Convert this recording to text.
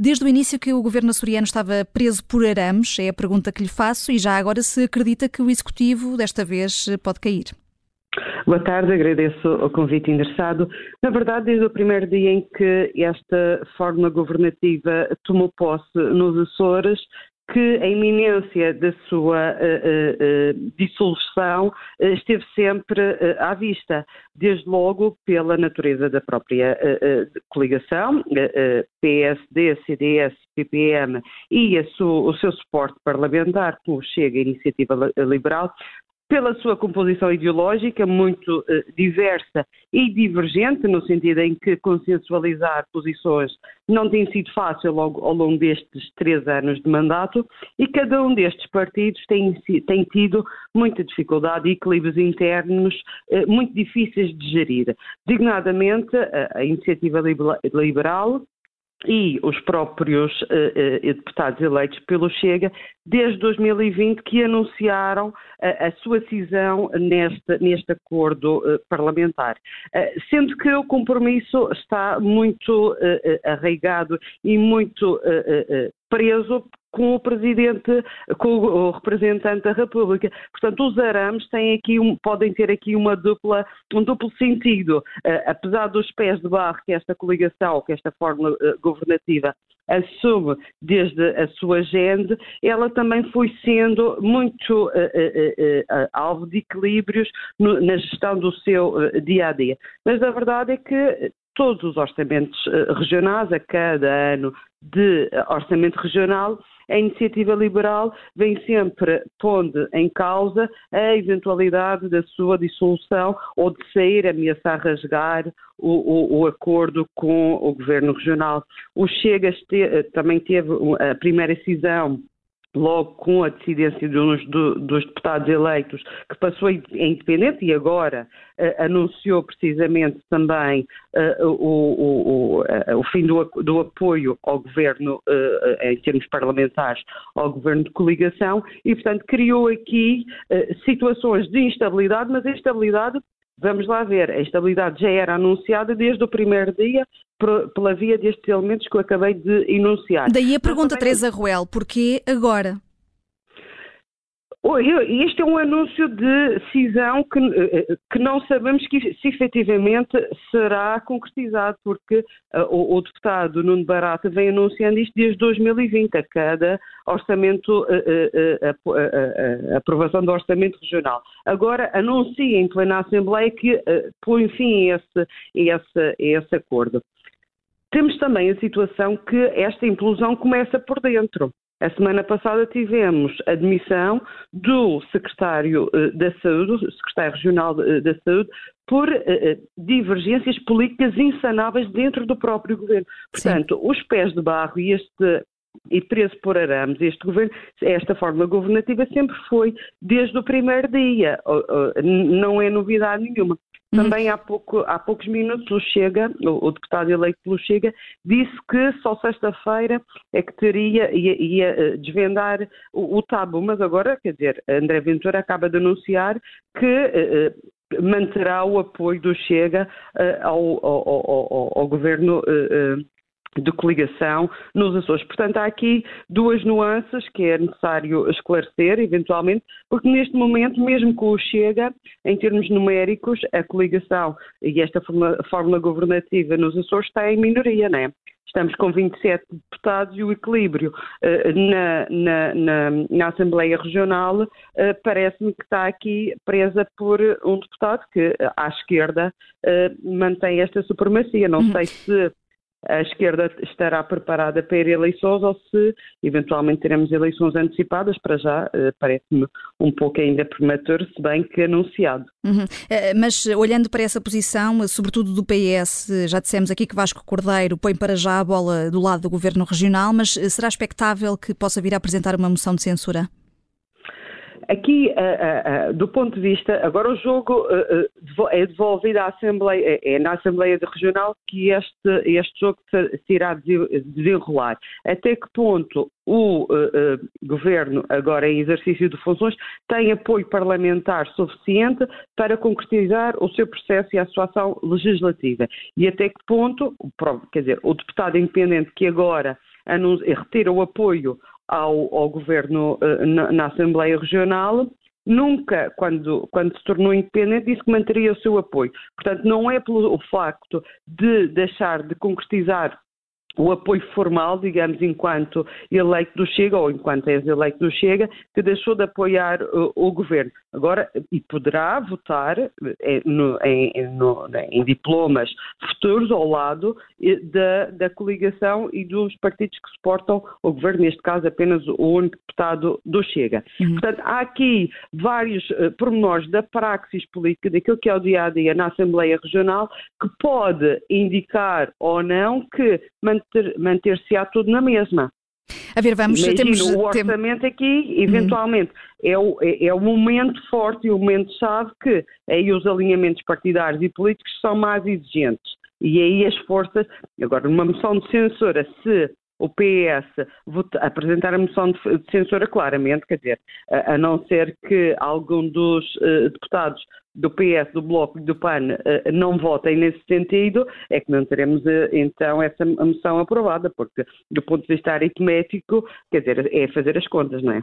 Desde o início que o governo açoriano estava preso por arames, é a pergunta que lhe faço, e já agora se acredita que o executivo desta vez pode cair. Boa tarde, agradeço o convite endereçado. Na verdade, desde o primeiro dia em que esta forma governativa tomou posse nos Açores, que a iminência da sua uh, uh, dissolução esteve sempre à vista, desde logo pela natureza da própria coligação, PSD, CDS, PPM e su, o seu suporte parlamentar, como chega a Iniciativa Liberal, pela sua composição ideológica muito eh, diversa e divergente, no sentido em que consensualizar posições não tem sido fácil ao, ao longo destes três anos de mandato e cada um destes partidos tem, tem tido muita dificuldade e equilíbrios internos eh, muito difíceis de gerir. Dignadamente, a, a Iniciativa Liberal e os próprios uh, uh, deputados eleitos pelo Chega desde 2020 que anunciaram uh, a sua cisão neste, neste acordo parlamentar. sendo que o compromisso está muito arraigado e muito preso com o presidente, com o representante da República. Portanto, os arames têm aqui um, podem ter aqui uma dupla, um duplo sentido. Uh, apesar dos pés de barro que esta coligação, que esta forma uh, governativa assume desde a sua agenda, ela também foi sendo muito uh, alvo de equilíbrios no, na gestão do seu dia a dia. Mas a verdade é que todos os orçamentos regionais, a cada ano de orçamento regional, a iniciativa liberal vem sempre pondo em causa a eventualidade da sua dissolução ou de sair, ameaçar rasgar o, o, o acordo com o governo regional. O Chega também teve a primeira cisão logo com a decidência dos, dos, deputados eleitos, que passou em independente e agora uh, anunciou precisamente também uh, o, o, o, o, fim do, do, apoio ao governo, uh, em termos parlamentares, ao governo de coligação, e, portanto, criou aqui situações de instabilidade, mas a instabilidade Vamos lá ver, a estabilidade já era anunciada desde o primeiro dia pela via destes elementos que eu acabei de enunciar. Daí a pergunta. Teresa Ruel, porquê agora? Este é um anúncio de cisão que, eh, que não sabemos que, se efetivamente será concretizado, porque uh, o, o, deputado Nuno Barata vem anunciando isto desde 2020, a cada orçamento, aprovação do orçamento regional. Agora anuncia em plena Assembleia que põe fim a esse, esse, esse acordo. Temos também a situação que esta implosão começa por dentro. A semana passada tivemos a demissão do secretário eh, da Saúde, secretário regional eh, da Saúde, por uh, divergências políticas insanáveis dentro do próprio governo. Portanto, Sim. os pés de barro e este e preso por arames, este governo, esta forma governativa sempre foi desde o primeiro dia, não é novidade nenhuma. Uhum. Também há, pouco, há poucos minutos o Chega, o, o, deputado eleito pelo Chega, disse que só sexta-feira é que teria, ia, ia eh, desvendar o, o, tabu, mas agora, quer dizer, André Ventura acaba de anunciar que uh, manterá o apoio do Chega uh, ao, ao, ao, ao, governo uh, de coligação nos Açores. Portanto, há aqui duas nuances que é necessário esclarecer, eventualmente, porque neste momento, mesmo com o Chega, em termos numéricos, a coligação e esta fórmula governativa nos Açores está em minoria, não é? Estamos com 27 deputados e o equilíbrio uh, na, na, na, na, Assembleia Regional uh, parece-me que está aqui presa por um deputado que, à esquerda, uh, mantém esta supremacia. Não uhum. sei se a esquerda estará preparada para ir eleições ou se eventualmente teremos eleições antecipadas, para já eh, parece-me um pouco ainda prematuro, se bem que anunciado. Uhum. Eh, mas olhando para essa posição, sobretudo do PS, já dissemos aqui que Vasco Cordeiro põe para já a bola do lado do governo regional, mas eh, será expectável que possa vir a apresentar uma moção de censura? Aqui, uh, uh, do ponto de vista, agora o jogo é devolvido à Assembleia, é, é na Assembleia Regional que este, este jogo se, se irá desenrolar. Até que ponto o Governo, agora em exercício de funções, tem apoio parlamentar suficiente para concretizar o seu processo e a sua ação legislativa? E até que ponto, quer dizer, o deputado independente que agora retira o apoio ao, ao governo uh, na, na, Assembleia Regional, nunca, quando, quando se tornou independente, disse que manteria o seu apoio. Portanto, não é pelo facto de deixar de concretizar o apoio formal, digamos, enquanto eleito do Chega, ou enquanto és eleito do Chega, que deixou de apoiar o, o governo. Agora, e poderá votar eh, no, em, no, em, diplomas futuros ao lado eh, da, da, coligação e dos partidos que suportam o governo, neste caso apenas o único deputado do Chega. Uhum. Portanto, há aqui vários uh, pormenores da praxis política, daquilo que é o dia a dia na Assembleia Regional, que pode indicar ou não que manter-se-á tudo na mesma. A ver, vamos... Imagino, temos, o orçamento tem... aqui, eventualmente, uhum. é, o, é, é, o momento forte e o momento-chave que aí os alinhamentos partidários e políticos são mais exigentes. E aí as forças... Agora, numa moção de censura, se o PS vota, apresentar a moção de, de, censura claramente, quer dizer, a, a não ser que algum dos uh, deputados do PS, do Bloco e do PAN uh, não votem nesse sentido, é que não teremos uh, então essa moção aprovada, porque do ponto de vista aritmético, quer dizer, é fazer as contas, não é?